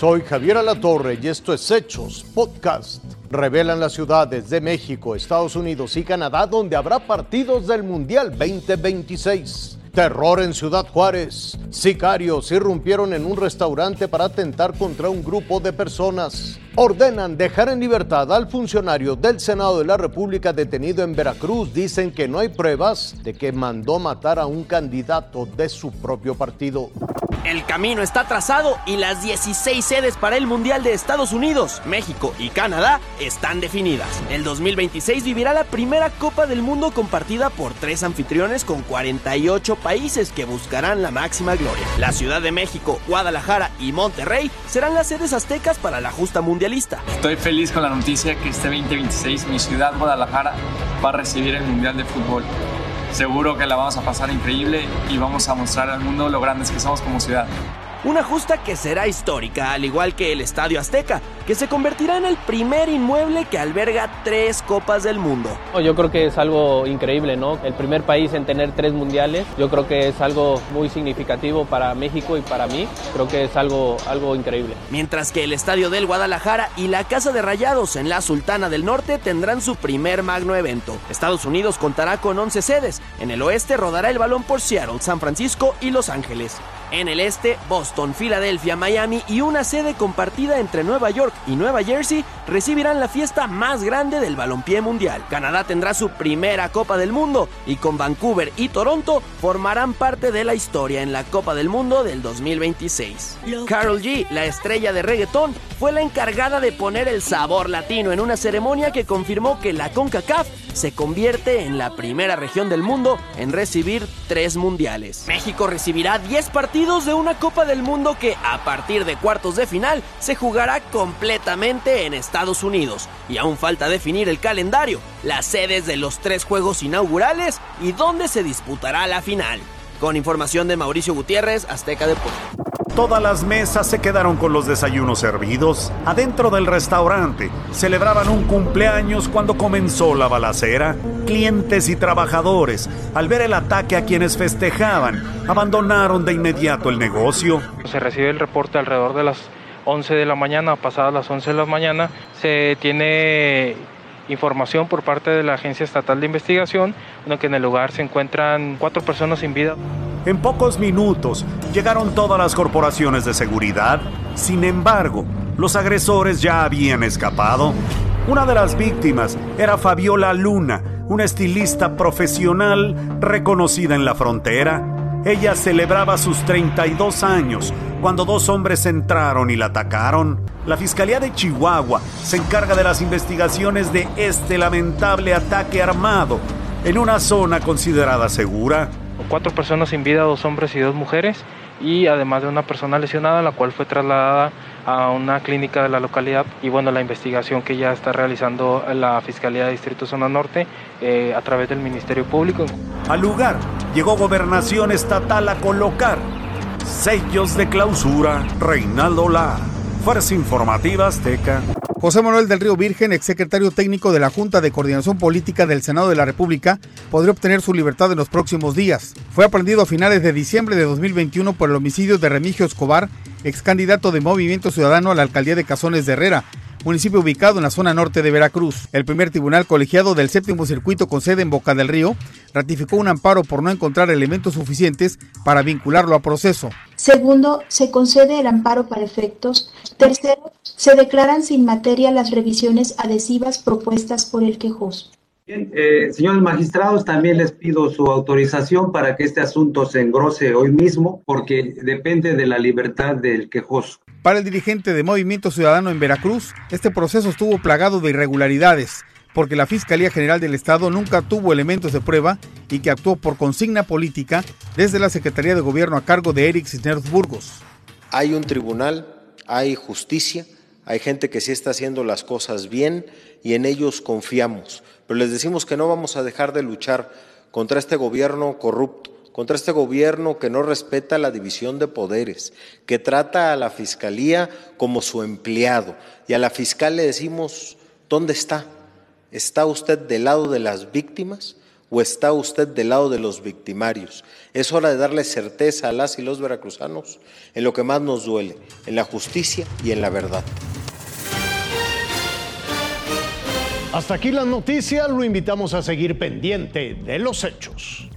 Soy Javier Alatorre y esto es Hechos Podcast. Revelan las ciudades de México, Estados Unidos y Canadá donde habrá partidos del Mundial 2026. Terror en Ciudad Juárez. Sicarios irrumpieron en un restaurante para atentar contra un grupo de personas. Ordenan dejar en libertad al funcionario del Senado de la República detenido en Veracruz. Dicen que no hay pruebas de que mandó matar a un candidato de su propio partido. El camino está trazado y las 16 sedes para el Mundial de Estados Unidos, México y Canadá están definidas. El 2026 vivirá la primera Copa del Mundo compartida por tres anfitriones con 48 países que buscarán la máxima gloria. La Ciudad de México, Guadalajara y Monterrey serán las sedes aztecas para la justa mundialista. Estoy feliz con la noticia que este 2026 mi ciudad, Guadalajara, va a recibir el Mundial de Fútbol. Seguro que la vamos a pasar increíble y vamos a mostrar al mundo lo grandes que somos como ciudad. Una justa que será histórica, al igual que el Estadio Azteca, que se convertirá en el primer inmueble que alberga tres Copas del Mundo. Yo creo que es algo increíble, ¿no? El primer país en tener tres mundiales, yo creo que es algo muy significativo para México y para mí, creo que es algo, algo increíble. Mientras que el Estadio del Guadalajara y la Casa de Rayados en la Sultana del Norte tendrán su primer magno evento. Estados Unidos contará con 11 sedes, en el oeste rodará el balón por Seattle, San Francisco y Los Ángeles. En el este, Boston, Filadelfia, Miami y una sede compartida entre Nueva York y Nueva Jersey recibirán la fiesta más grande del balompié mundial. Canadá tendrá su primera Copa del Mundo y con Vancouver y Toronto formarán parte de la historia en la Copa del Mundo del 2026. Carol G, la estrella de reggaetón, fue la encargada de poner el sabor latino en una ceremonia que confirmó que la CONCACAF se convierte en la primera región del mundo en recibir tres mundiales. México recibirá 10 partidos de una Copa del Mundo que a partir de cuartos de final se jugará completamente en Estados Unidos. Y aún falta definir el calendario, las sedes de los tres juegos inaugurales y dónde se disputará la final. Con información de Mauricio Gutiérrez, Azteca Deportes. Todas las mesas se quedaron con los desayunos servidos. Adentro del restaurante celebraban un cumpleaños cuando comenzó la balacera. Clientes y trabajadores, al ver el ataque a quienes festejaban, abandonaron de inmediato el negocio. Se recibe el reporte alrededor de las 11 de la mañana, pasadas las 11 de la mañana. Se tiene información por parte de la Agencia Estatal de Investigación, que en el lugar se encuentran cuatro personas sin vida. En pocos minutos llegaron todas las corporaciones de seguridad. Sin embargo, los agresores ya habían escapado. Una de las víctimas era Fabiola Luna, una estilista profesional reconocida en la frontera. Ella celebraba sus 32 años cuando dos hombres entraron y la atacaron. La Fiscalía de Chihuahua se encarga de las investigaciones de este lamentable ataque armado en una zona considerada segura cuatro personas sin vida, dos hombres y dos mujeres, y además de una persona lesionada, la cual fue trasladada a una clínica de la localidad. Y bueno, la investigación que ya está realizando la Fiscalía de Distrito Zona Norte eh, a través del Ministerio Público. Al lugar llegó Gobernación Estatal a colocar sellos de clausura. Reinaldo La, Fuerza Informativa Azteca. José Manuel del Río Virgen, exsecretario técnico de la Junta de Coordinación Política del Senado de la República, podría obtener su libertad en los próximos días. Fue aprendido a finales de diciembre de 2021 por el homicidio de Remigio Escobar, ex candidato de Movimiento Ciudadano a la alcaldía de Cazones de Herrera, municipio ubicado en la zona norte de Veracruz. El primer tribunal colegiado del séptimo circuito con sede en Boca del Río ratificó un amparo por no encontrar elementos suficientes para vincularlo a proceso. Segundo, se concede el amparo para efectos. Tercero, se declaran sin materia las revisiones adhesivas propuestas por el quejoso. Bien, eh, señores magistrados, también les pido su autorización para que este asunto se engrose hoy mismo, porque depende de la libertad del quejoso. Para el dirigente de Movimiento Ciudadano en Veracruz, este proceso estuvo plagado de irregularidades, porque la Fiscalía General del Estado nunca tuvo elementos de prueba y que actuó por consigna política desde la Secretaría de Gobierno a cargo de Eric Cisneros Burgos. Hay un tribunal, hay justicia, hay gente que sí está haciendo las cosas bien y en ellos confiamos, pero les decimos que no vamos a dejar de luchar contra este gobierno corrupto contra este gobierno que no respeta la división de poderes, que trata a la fiscalía como su empleado. Y a la fiscal le decimos, ¿dónde está? ¿Está usted del lado de las víctimas o está usted del lado de los victimarios? Es hora de darle certeza a las y los veracruzanos en lo que más nos duele, en la justicia y en la verdad. Hasta aquí las noticias, lo invitamos a seguir pendiente de los hechos.